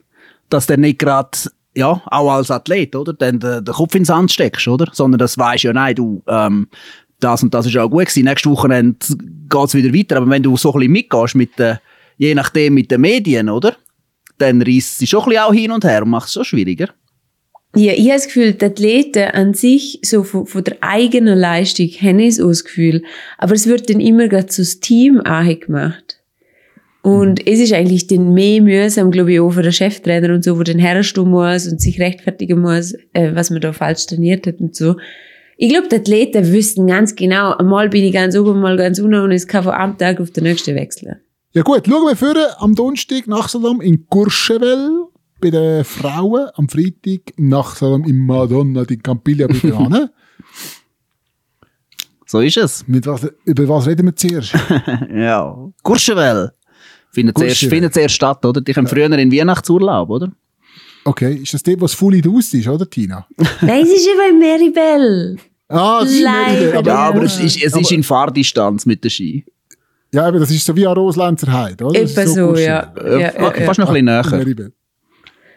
dass dann nicht gerade, ja, auch als Athlet, oder? Dann den, den Kopf ins Sand steckst, oder? Sondern das weisst ja, nein, du, ähm, das und das ist auch gut gewesen. Nächste Wochenende geht's wieder weiter. Aber wenn du so ein bisschen mitgehst mit den, je nachdem mit den Medien, oder? Dann reisst sie schon ein bisschen auch hin und her und macht es schon schwieriger. Ja, ich habe das Gefühl, die Athleten an sich, so von, von der eigenen Leistung, haben so das Gefühl. Aber es wird dann immer gerade so das Team gemacht. Und es ist eigentlich dann mehr mühsam, glaube ich, auch für den Cheftrainer und so, wo dann herstehen muss und sich rechtfertigen muss, äh, was man da falsch trainiert hat und so. Ich glaube, die Athleten wüssten ganz genau, einmal bin ich ganz oben, mal ganz unten und es kann von einem Tag auf den nächsten wechseln. Ja gut, schauen wir vor am Donnerstag nach Salam in Courchevel bei den Frauen, am Freitag nach Salam in Madonna di Campiglia bei den Männern. So ist es. Mit was, über was reden wir zuerst? ja. Courchevel. Findet zuerst, findet zuerst statt, oder? Die haben früher in Weihnachtsurlaub, oder? Okay, ist das dort, was Fully Daus ist, oder Tina? Nein, es ist eben Maribel. Ah, das ist Leider. nicht- Ja, aber es ist, es ist in Fahrdistanz mit der Ski. Ja, aber das ist so wie an Roslenzer Heide, oder? Etwa so, kuschelig. ja. Äh, ja, ja, ja. Fast noch ein bisschen näher. Meribel.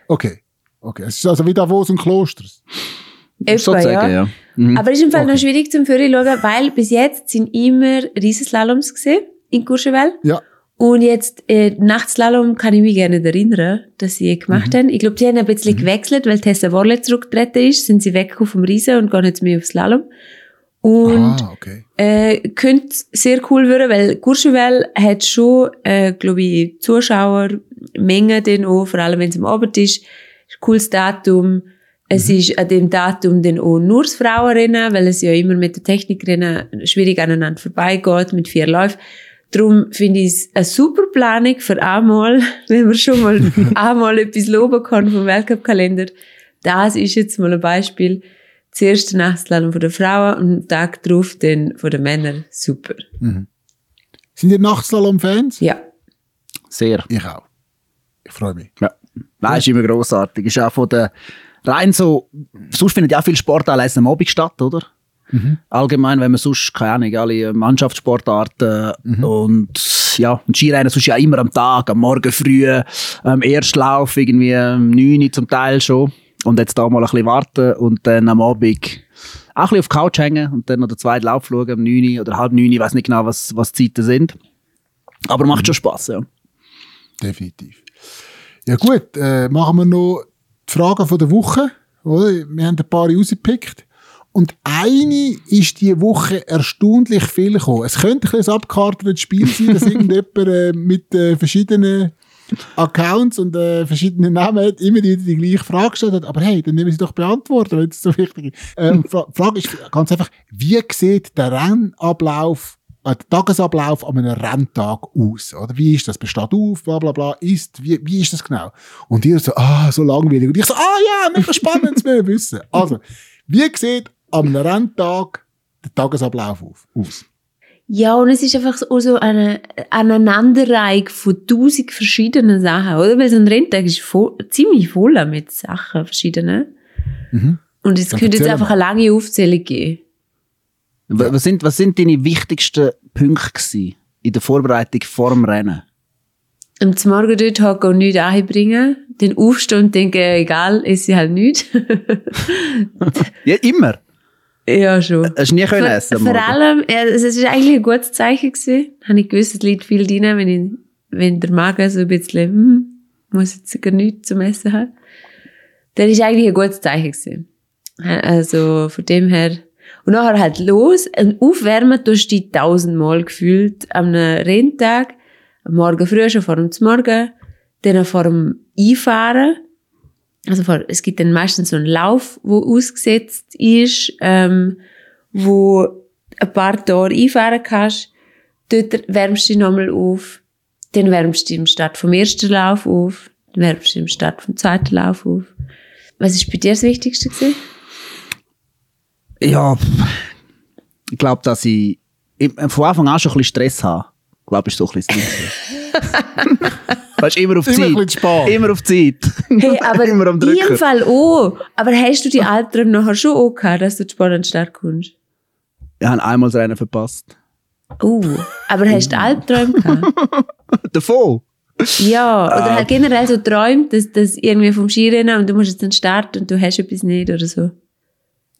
Okay. Okay. Es ist also wie Davos und Klosters. Etwa, Sozusagen, ja. ja. Mhm. Aber es ist im Fall Okay. noch schwierig zum Führer schauen, weil bis jetzt sind immer Riesenslaloms gesehen in Courchevel. Ja. Und jetzt, äh, Nachtslalom kann ich mich gerne erinnern, dass sie gemacht Mhm. haben. Ich glaube, die haben ein bisschen gewechselt, weil Tessa Worle zurückgetreten ist, sind sie weg vom Riesen und gehen jetzt mehr auf Slalom. Und ah, okay. äh, könnte sehr cool werden, weil Courchevel hat schon, äh, glaube ich, Zuschauermengen dann auch, vor allem wenn es am Abend ist. Ist ein cooles Datum. Es ist an dem Datum dann auch nur das Frauenrennen, weil es ja immer mit den Technikrennen schwierig aneinander vorbeigeht, mit vier Läufen. Darum finde ich es eine super Planung für einmal, wenn man schon mal einmal etwas loben kann vom Weltcup-Kalender. Das ist jetzt mal ein Beispiel. Das erste Nachtslalom von der Frauen und den Tag drauf dann von den Männern. Super. Sind ihr Nachtslalom-Fans? Ja. Sehr. Ich auch. Ich freue mich. Ja. Nein, ist immer grossartig. Ist auch von der, rein so, sonst findet ja auch viel Sport allein am Abend statt, oder? Allgemein, wenn man sonst, keine Ahnung, alle Mannschaftssportarten und ja, ein Skirennen sonst ja immer am Tag, am Morgen früh, am Erstlauf irgendwie um 9 Uhr zum Teil schon. Und jetzt da mal ein bisschen warten und dann am Abend auch ein bisschen auf die Couch hängen und dann noch den zweiten Lauf schauen, um 9 Uhr oder halb 9 Uhr, ich weiß nicht genau, was, was die Zeiten sind. Aber macht schon Spass, ja. Definitiv. Ja gut, äh, machen wir noch die Fragen von der Woche. Oder? Wir haben ein paar rausgepickt. Und eine ist diese Woche erstaunlich viel gekommen. Es könnte ein ein abgekartetes Spiel sein, dass irgendjemand äh, mit äh, verschiedenen Accounts und äh, verschiedenen Namen hat, immer die, die gleiche Frage gestellt hat. Aber hey, dann nehmen sie doch beantworten, wenn es so wichtig ist. Ähm, Fra Frage ist ganz einfach, wie sieht der Rennablauf, der Tagesablauf an einem Renntag aus? Oder wie ist das? Besteht auf, bla bla bla, ist, wie, wie ist das genau? Und ihr so, ah, so langweilig. Und ich so, ah ja, mega spannend, das will ich wissen. Also, wie sieht an einem Renntag der Tagesablauf auf, aus? Ja, und es ist einfach so so eine Aneinanderreihung von tausend verschiedenen Sachen, oder? Weil so ein Renntag ist voll, ziemlich voll mit Sachen, verschiedenen. Und es Dann könnte jetzt einfach mal. eine lange Aufzählung geben. W- Was sind, was sind deine wichtigsten Punkte in der Vorbereitung vor dem Rennen? Am Morgen dort hocken und nichts einbringen, dann aufstehen und denken, egal, esse ich halt nichts. Ja, immer. ja, schon. Hast du nie können essen am vor allem, ja, es ist eigentlich ein gutes Zeichen gewesen. Habe ich gewusst, es liegt viel drin, wenn, ich, wenn der Magen so ein bisschen, hm, muss jetzt gar nichts zum Essen haben. Dann ist eigentlich ein gutes Zeichen gewesen. Also, von dem her. Und nachher halt los. Und aufwärmen tust du dich tausendmal gefühlt am Renntag. Am Morgen früh schon vor dem Morgen. Dann vor dem Einfahren. Also vor, es gibt dann meistens so einen Lauf, wo ausgesetzt ist, ähm, wo ein paar Tore einfahren kannst. Dort wärmst du dich nochmal auf. Dann wärmst du dich im Start vom ersten Lauf auf. Dann wärmst du dich im Start vom zweiten Lauf auf. Was ist bei dir das Wichtigste gewesen? Ja, ich glaube, dass ich ich- von Anfang an schon ein bisschen Stress habe. Ich glaube, ist so ein bisschen. Weißt du, immer auf Immer Zeit. zu spät. Immer auf Zeit. Hey, aber immer am in Drücken. jedem Fall auch. Aber hast du die Albträume nachher schon auch gehabt, dass du zu spät an den Start kommst? Ich habe einmal das Rennen verpasst. Oh, aber hast du Albträume gehabt? Davon? Ja, oder halt generell so träumt, dass, dass irgendwie vom Skirennen und du musst jetzt dann starten und du hast etwas nicht oder so.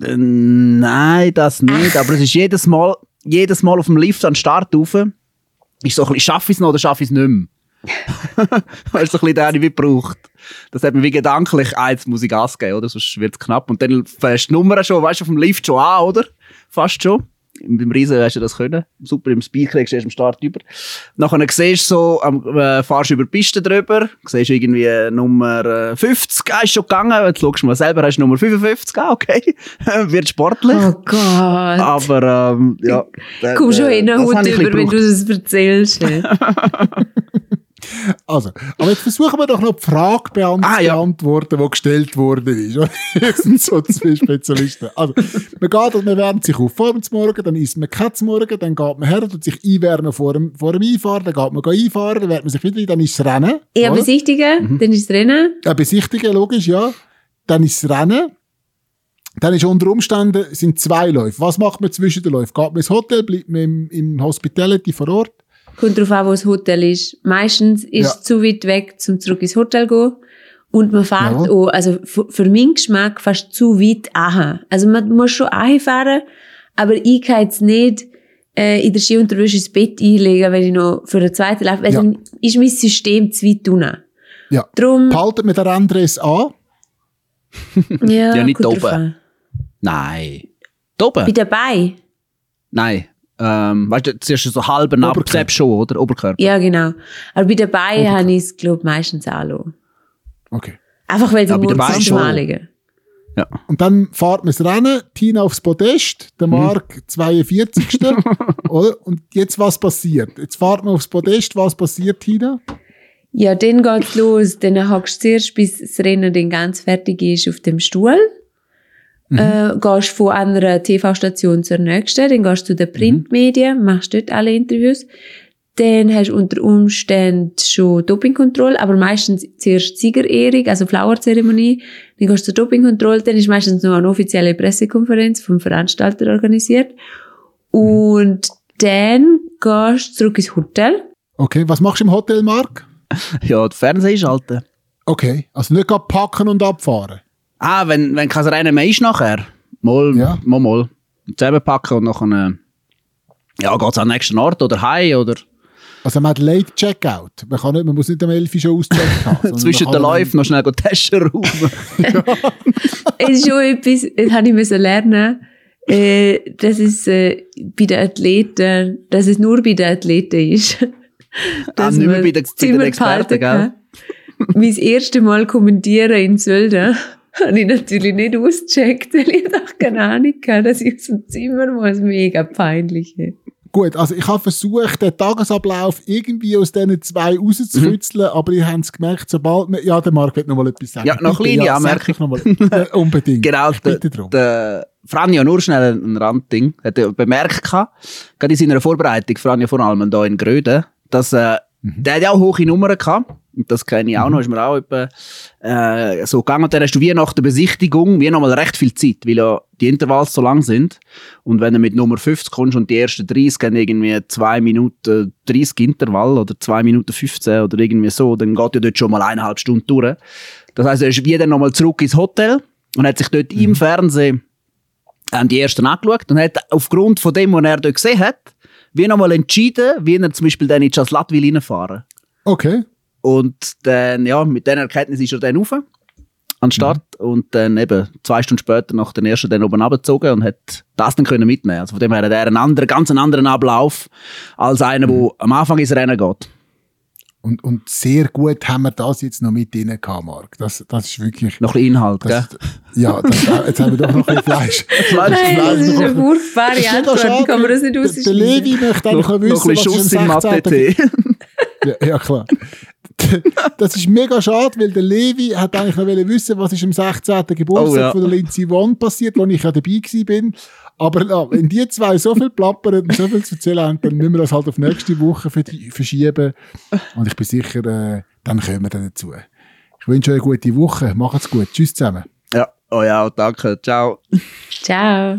Äh, Nein, das nicht. Aber es ist jedes Mal, jedes Mal auf dem Lift an den Start rauf. Ist so ein bisschen, schaffe ich es noch oder schaffe ich es nicht mehr? Weißt du, so ein bisschen der, ich braucht. Das hat mir wie gedanklich, ah, jetzt muss ich Gas geben, oder? Sonst wird es knapp. Und dann fährst du die Nummer schon, weißt du, auf dem Lift schon an, oder? Fast schon. Beim Riesen hast du das können. Super, im Speed kriegst du erst am Start über. Nachher siehst du so, am- äh, fahrst du über die Piste drüber, siehst irgendwie äh, Nummer äh, 50, ah, ist schon gegangen. Jetzt schaust du mal selber, hast du Nummer 55, ah, okay. Wird sportlich. Oh Gott. Aber, ähm, ja. Komm schon hin, Hut über, wenn du das erzählst. Also, aber jetzt versuchen wir doch noch die Frage beant Ah, ja. beantworten, die gestellt worden ist. Wir sind so zwei Spezialisten. Also, man geht und man wärmt sich auf vor dem Morgen, dann isst man kein Morgen, dann geht man her, tut sich einwärmen vor dem, vor dem Einfahren, dann geht man einfahren, dann wärmt man sich wieder ein, dann ist das Rennen. Ja, oder? besichtigen, dann ist das Rennen. Ja, besichtigen, logisch, ja. Dann ist das Rennen. Dann ist unter Umständen sind zwei Läufe. Was macht man zwischen den Läufen? Geht man ins Hotel, bleibt man im, im Hospitality vor Ort? Kommt darauf an, wo das Hotel ist. Meistens ist Ja. es zu weit weg, zum zurück ins Hotel zu gehen. Und man fährt Jawohl. auch, also für, meinen Geschmack fast zu weit an. Also man muss schon fahren, aber ich kann jetzt nicht äh, in der Skiunterwäsche ins Bett einlegen, wenn ich noch für den zweiten laufe. Weil Ja. dann ist mein System zu weit unten. Ja. Drum, Behaltet mir den Andres an. ja, Ja, nicht drauf oben. Nein. Da oben? Bei dabei? Nein. Ähm, weißt du, zuerst so halben. Abzep schon, oder? Oberkörper. Ja, genau. Aber bei dabei habe ich es, glaube meistens anlassen. Okay. Einfach weil sie Ja, ja, morgens schon. anlegen. Und dann fahrt man das Rennen, Tina aufs Podest, der Mark 42. oder? Und jetzt was passiert? Jetzt fahrt man aufs Podest, was passiert, Tina? Ja, dann geht's los. Dann hockst du zuerst, bis das Rennen dann ganz fertig ist, auf dem Stuhl. Äh, gehst von einer TV-Station zur nächsten, dann gehst du zu den Printmedien, machst dort alle Interviews. Dann hast du unter Umständen schon Dopingkontrolle, aber meistens zuerst Siegerehrung, also Flower-Zeremonie. Dann gehst du zur Dopingkontrolle, dann ist meistens noch eine offizielle Pressekonferenz vom Veranstalter organisiert. Und dann gehst du zurück ins Hotel. Okay, was machst du im Hotel, Mark? Ja, die Fernseher einschalten. Okay, also nicht packen und abfahren. Ah, wenn, wenn kein Rennen mehr ist nachher. Mal, Ja. mal, mal. Zusammenpacken und nachher, äh, ja, geht's an den nächsten Ort oder heim oder Also man hat Late Checkout. Man, kann nicht, man muss nicht am 11 Uhr schon auschecken haben. zwischen den Läufen noch schnell die Taschen räumen. es ist schon etwas, das habe ich müssen lernen, äh, dass es äh, bei den Athleten, dass es nur bei den Athleten ist. Ah, nicht mehr bei den- das bei den Zimmer Experten, kann. mein erstes Mal kommentieren in Sölden habe ich natürlich nicht ausgecheckt, weil ich doch keine Ahnung hatte, dass ich aus dem Zimmer muss. Mega peinlich. Gut, also ich habe versucht, den Tagesablauf irgendwie aus diesen zwei rauszukitzeln, aber ihr habt es gemerkt, sobald man... Ja, der Marc wird noch mal etwas sagen. Ja, noch Bitte, kleine ja, Anmerkung. noch mal. Äh, unbedingt. Genau, bitte drum. der Franjo nur schnell ein Randding, hat er bemerkt gerade in seiner Vorbereitung, Franjo von allem da in Gröden, dass äh, Mhm. der hat ja auch hohe Nummern gehabt. Und das kenne ich auch noch, ist mir auch etwa, äh, so gegangen. Und dann hast du wie nach der Besichtigung, wie nochmal recht viel Zeit, weil ja die Intervalle so lang sind. Und wenn du mit Nummer 50 kommst und die ersten 30 haben irgendwie 2 Minuten 30 Intervall oder 2 Minuten 15 oder irgendwie so, dann geht ja dort schon mal eineinhalb Stunden durch. Das heisst, er ist wieder nochmal zurück ins Hotel und hat sich dort im Fernsehen ähm, die ersten angeschaut und hat aufgrund von dem, was er dort gesehen hat, wie nochmal entschieden, wie er zum Beispiel dann in Chaslat will reinfahren. Okay. Und dann, ja, mit dieser Erkenntnis ist er dann rauf an den Start und dann eben zwei Stunden später nach den ersten dann oben abgezogen und hat das dann können mitnehmen. Also von dem her hat er einen anderen, ganz einen anderen Ablauf als einer, der am Anfang ins Rennen geht. Und, und sehr gut haben wir das jetzt noch mit drin gehabt, Marc. Das, das ist wirklich... Noch ein Inhalt, gell? Das, ja, das, jetzt haben wir doch noch ein bisschen Fleisch. Nein, das ist eine furchtbare Antwort. schade, Kann man das nicht der- Der ausschließen? Levi möchte eigentlich Noch, auch noch wissen, ein bisschen Schuss im am 16. Mathe-Tee. Ja, ja, klar. Das ist mega schade, weil der Levi hat eigentlich noch wissen, was ist am 16. Geburtstag Oh, ja. von der Lindsay Vonn passiert, wo ich ja dabei bin. Aber ja, wenn die zwei so viel plappern und so viel zu erzählen haben, dann müssen wir das halt auf nächste Woche verschieben. Und ich bin sicher, äh, dann kommen wir dann dazu. Ich wünsche euch eine gute Woche. Macht's gut. Tschüss zusammen. Ja, oh ja, danke, ciao. Ciao.